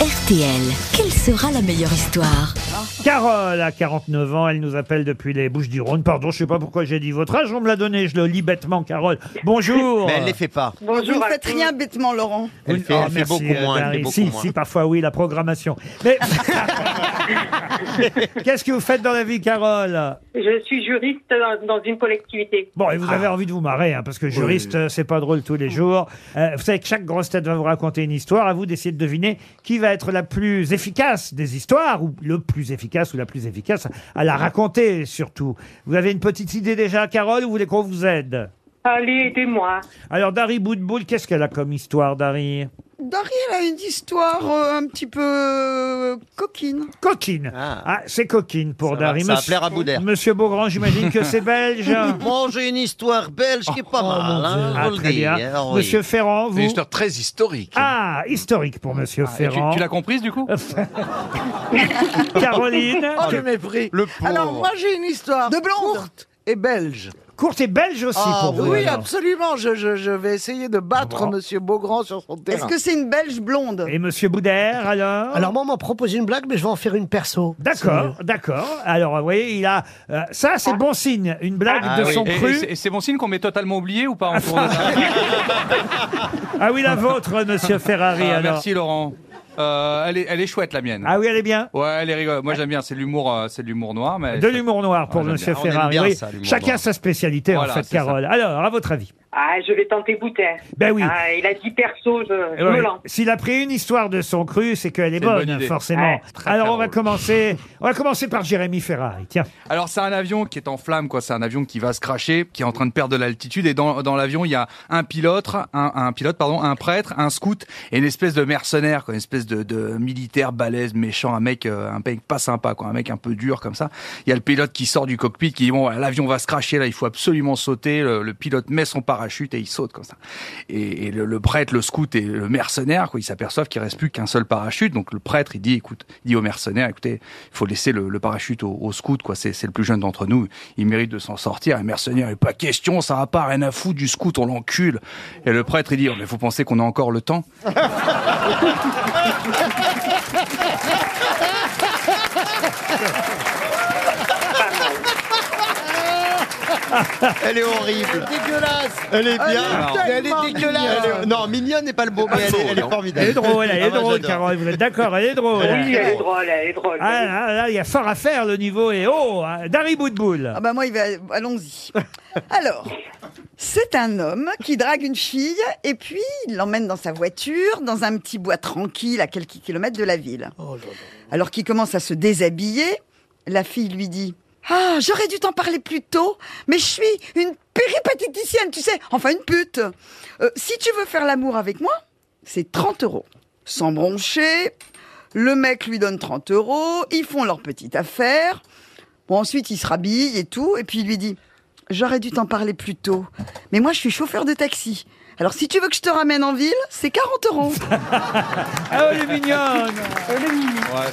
RTL, quelle sera la meilleure histoire? Carole a 49 ans, elle nous appelle depuis les Bouches du Rhône. Pardon, je sais pas pourquoi j'ai dit votre âge, on me l'a donné, je le lis bêtement, Carole. Bonjour. Mais elle les fait pas. Vous ne faites rien bêtement, Laurent. Elle fait, Oh, elle fait merci, beaucoup euh, moins. elle Dari. fait beaucoup si, moins. si, parfois oui, la programmation. Mais qu'est-ce que vous faites dans la vie, Carole? Je suis juriste dans, dans une collectivité. Bon, et vous avez envie de vous marrer, hein, parce que juriste, euh, c'est pas drôle tous les jours. Euh, vous savez que chaque grosse tête va vous raconter une histoire. À vous d'essayer de deviner qui va être la plus efficace des histoires, ou le plus efficace ou la plus efficace à la raconter, surtout. Vous avez une petite idée déjà, Carole, ou vous voulez qu'on vous aide? Allez, aidez-moi. Alors, Dari Boudboul, qu'est-ce qu'elle a comme histoire, Dari? Dari, elle a une histoire euh, un petit peu euh, coquine. Coquine. Ah. Ah, c'est coquine pour Ça va- Dari. ça va Monsieur- plaire à Boudère. Monsieur Beaugrand, j'imagine que c'est belge. Moi, j'ai une histoire belge qui est pas mal, hein, Ah, le très bien. hein, oui. Monsieur Ferrand, vous Une histoire très historique. Ah, historique pour Monsieur Et tu, Ferrand. tu l'as comprise du coup Caroline, Oh, le mépris. Le pauvre. Alors, moi, j'ai une histoire De blonde. courte et belge. Courte et belge aussi Ah, pour vous. oui, alors. absolument. Je, je- je vais essayer de battre Bon. Monsieur Beaugrand sur son Est-ce terrain. que c'est une belge blonde? Et Monsieur Boudère, alors? Alors moi, on m'a proposé une blague, mais je vais en faire une perso. D'accord, d'accord. Alors, vous voyez, il a... euh, ça, c'est bon signe. Une blague Ah de oui. son Et, et cru. c'est- et c'est bon signe qu'on m'ait totalement oublié ou pas en de table Ah oui, la vôtre, Monsieur Ferrari, Ah, alors. Merci Laurent. Euh, elle, est, elle est chouette la mienne. Ah oui, elle est bien Ouais, elle est rigolote. Moi j'aime bien, c'est de l'humour, euh, c'est de l'humour noir. Mais De l'humour noir pour j'aime Monsieur bien. On aime Ferrari. bien oui. ça, l'humour Chacun noir. sa spécialité, Voilà, en fait, c'est ça. Carole. Alors, à votre avis Ah, je vais tenter Boutère. Ben oui. Ah, il a dit perso, je, je Ouais. me lance. S'il a pris une histoire de son cru, c'est qu'elle est C'est une bonne bonne, idée. forcément. Ouais. Très, Alors, très on va drôle. commencer. On va commencer par Jérémy Ferrari. Tiens. Alors c'est un avion qui est en flamme, quoi. C'est un avion qui va se cracher, qui est en train de perdre de l'altitude. Et dans, dans l'avion, il y a un pilote, un, un pilote, pardon, un prêtre, un scout et une espèce de mercenaire, quoi, une espèce de, de militaire balèze, méchant, un mec, euh, un mec pas sympa, quoi, un mec un peu dur comme ça. Il y a le pilote qui sort du cockpit, qui dit bon, l'avion va se cracher là, il faut absolument sauter. Le, le pilote met son parachute et il saute comme ça. Et, et le, prêtre, le scout et le mercenaire, quoi, ils s'aperçoivent qu'il reste plus qu'un seul parachute. Donc le prêtre, il dit, écoute, il dit au mercenaire, écoutez, il faut laisser le, parachute au, scout, quoi. C'est, le plus jeune d'entre nous. Il mérite de s'en sortir. Et le mercenaire, il pas question, ça va pas, rien à foutre du scout, on l'encule. Et le prêtre, il dit, oh, mais faut penser qu'on a encore le temps? Elle est horrible. Dégueulasse. Elle est bien. Alors, Elle est dégueulasse. Elle est- Non, mignonne n'est pas le mot, mais elle est, elle est Elle est formidable. drôle, elle est Ah, moi, drôle, j'adore. Carole. Vous êtes d'accord, elle est drôle. Oui, elle est drôle, elle est drôle. Ah là, là, il y a fort à faire, le niveau est haut. hein. Dari Boudboul. Ah bah moi, il va... allons-y. Alors, c'est un homme qui drague une fille et puis il l'emmène dans sa voiture, dans un petit bois tranquille à quelques kilomètres de la ville. Alors qu'il commence à se déshabiller, la fille lui dit Ah, j'aurais dû t'en parler plus tôt, mais je suis une péripatéticienne, tu sais, enfin une pute. Euh, si tu veux faire l'amour avec moi, c'est 30 euros. Sans broncher, le mec lui donne 30 euros, ils font leur petite affaire. Bon, ensuite, il se rhabille et tout, et puis il lui dit J'aurais dû t'en parler plus tôt, mais moi, je suis chauffeur de taxi. Alors, si tu veux que je te ramène en ville, c'est 40 euros. Ah, elle est mignonne.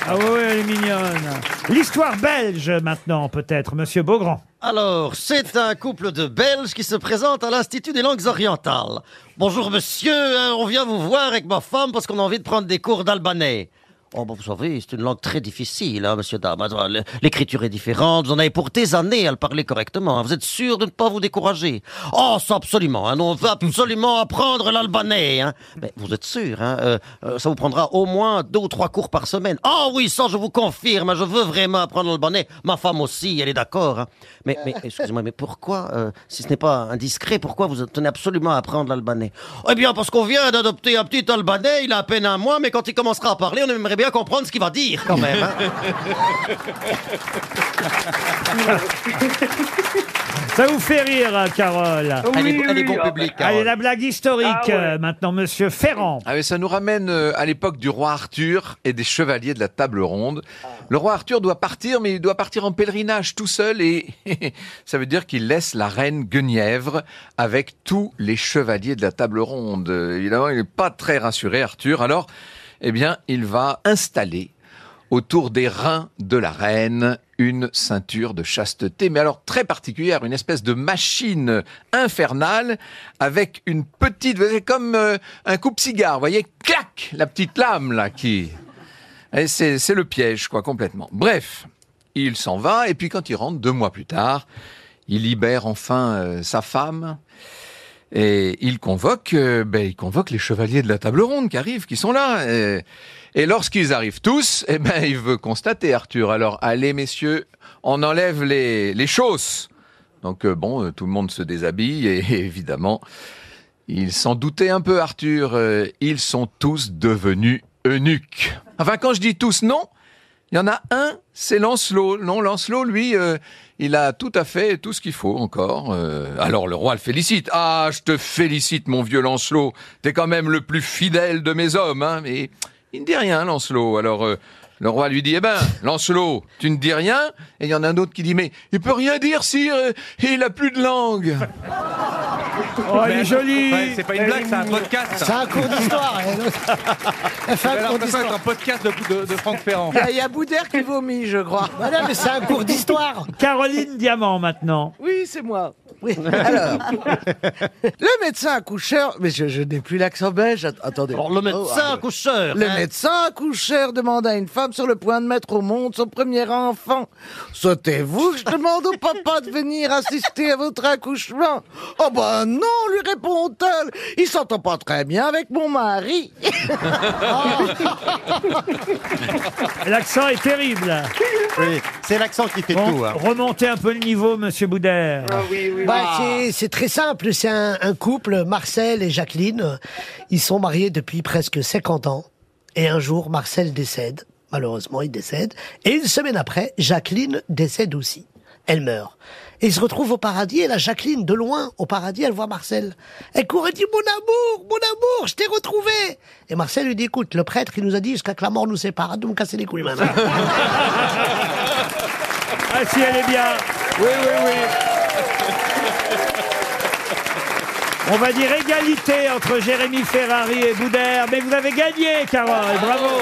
Ah oui, elle est mignonne. L'histoire belge, maintenant, peut-être, Monsieur Beaugrand. Alors, c'est un couple de Belges qui se présente à l'Institut des langues orientales. Bonjour monsieur, hein, on vient vous voir avec ma femme parce qu'on a envie de prendre des cours d'albanais. Oh, bah, vous savez, c'est une langue très difficile, hein, monsieur, dame. L- L'écriture est différente, vous en avez pour des années à le parler correctement. hein. Vous êtes sûr de ne pas vous décourager? Oh, ça absolument, hein, on veut absolument apprendre l'albanais. Hein. Mais vous êtes sûr, hein, euh, euh, ça vous prendra au moins deux ou trois cours par semaine. Oh oui, ça je vous confirme, hein, je veux vraiment apprendre l'albanais. Ma femme aussi, elle est d'accord. hein. Mais, mais excusez-moi, mais pourquoi, euh, si ce n'est pas indiscret, pourquoi vous tenez absolument à apprendre l'albanais? Eh bien, parce qu'on vient d'adopter un petit albanais, il a à peine un mois, mais quand il commencera à parler, on aimerait bien comprendre ce qu'il va dire quand même. hein. Ça vous fait rire, hein, Carole? Elle est, Oui, elle est oui, bon ah, public. Allez, la blague historique, Ah ouais. euh, maintenant, Monsieur Ferrand. Ah oui, ça nous ramène euh, à l'époque du roi Arthur et des chevaliers de la table ronde. Le roi Arthur doit partir, mais il doit partir en pèlerinage tout seul et ça veut dire qu'il laisse la reine Guenièvre avec tous les chevaliers de la table ronde. Euh, Évidemment, il n'est pas très rassuré, Arthur. Alors, eh bien, il va installer autour des reins de la reine une ceinture de chasteté, mais alors très particulière, une espèce de machine infernale avec une petite, vous savez, comme euh, un coupe-cigare, vous voyez, clac, la petite lame là qui c'est le piège, quoi, complètement. Bref, il s'en va, et puis quand il rentre, deux mois plus tard, il libère enfin euh, sa femme, et il convoque, euh, ben, il convoque les chevaliers de la table ronde qui arrivent, qui sont là. Et, et lorsqu'ils arrivent tous, eh ben, il veut constater, Arthur. Alors, allez, messieurs, on enlève les, les chausses. Donc, euh, bon, euh, tout le monde se déshabille, et, évidemment, il s'en doutait un peu, Arthur. ils sont tous devenus eunuques. Enfin, quand je dis tous, non. Il y en a un, c'est Lancelot. Non, Lancelot, lui, euh, il a tout à fait tout ce qu'il faut encore. Euh, alors le roi le félicite. Ah, je te félicite, mon vieux Lancelot. T'es quand même le plus fidèle de mes hommes. Hein. Mais il ne dit rien, Lancelot. Alors euh, le roi lui dit, eh ben, Lancelot, tu ne dis rien. Et il y en a un autre qui dit, mais il peut rien dire, sire. euh, Il a plus de langue. Oh, elle est jolie Ouais, c'est pas une blague, c'est un podcast. C'est un cours d'histoire. J'ai un cours podcast de, de, de Franck Ferrand. Il y a- a Boudère qui vomit, je crois. Voilà, mais c'est un cours d'histoire. Caroline Diamant maintenant. Oui, c'est moi. Oui. Alors, le médecin accoucheur, mais je, je n'ai plus l'accent belge. att- Attendez. Alors, le médecin Oh, ah, accoucheur. Le hein. médecin accoucheur demande à une femme sur le point de mettre au monde son premier enfant. Sautez-vous que je demande au papa de venir assister à votre accouchement Oh ben non, lui répond-elle. Il s'entend pas très bien avec mon mari. L'accent est terrible. Oui, c'est l'accent qui fait Bon, tout. hein. remontez un peu le niveau, monsieur Boudère. Ah oui, oui. Bah, c'est- c'est très simple. C'est un, un couple, Marcel et Jacqueline. Ils sont mariés depuis presque 50 ans. Et un jour, Marcel décède. Malheureusement, il décède. Et une semaine après, Jacqueline décède aussi. Elle meurt. Et ils se retrouvent au paradis. Et la Jacqueline, de loin, au paradis, elle voit Marcel. Elle court et dit, mon amour, mon amour, je t'ai retrouvé. Et Marcel lui dit, écoute, le prêtre, il nous a dit jusqu'à que la mort nous sépare. De me casser les couilles maintenant. Ah si, elle est bien. Oui, oui, oui. On va dire égalité entre Jérémy Ferrari et Boudère, mais vous avez gagné, Carole. Bravo.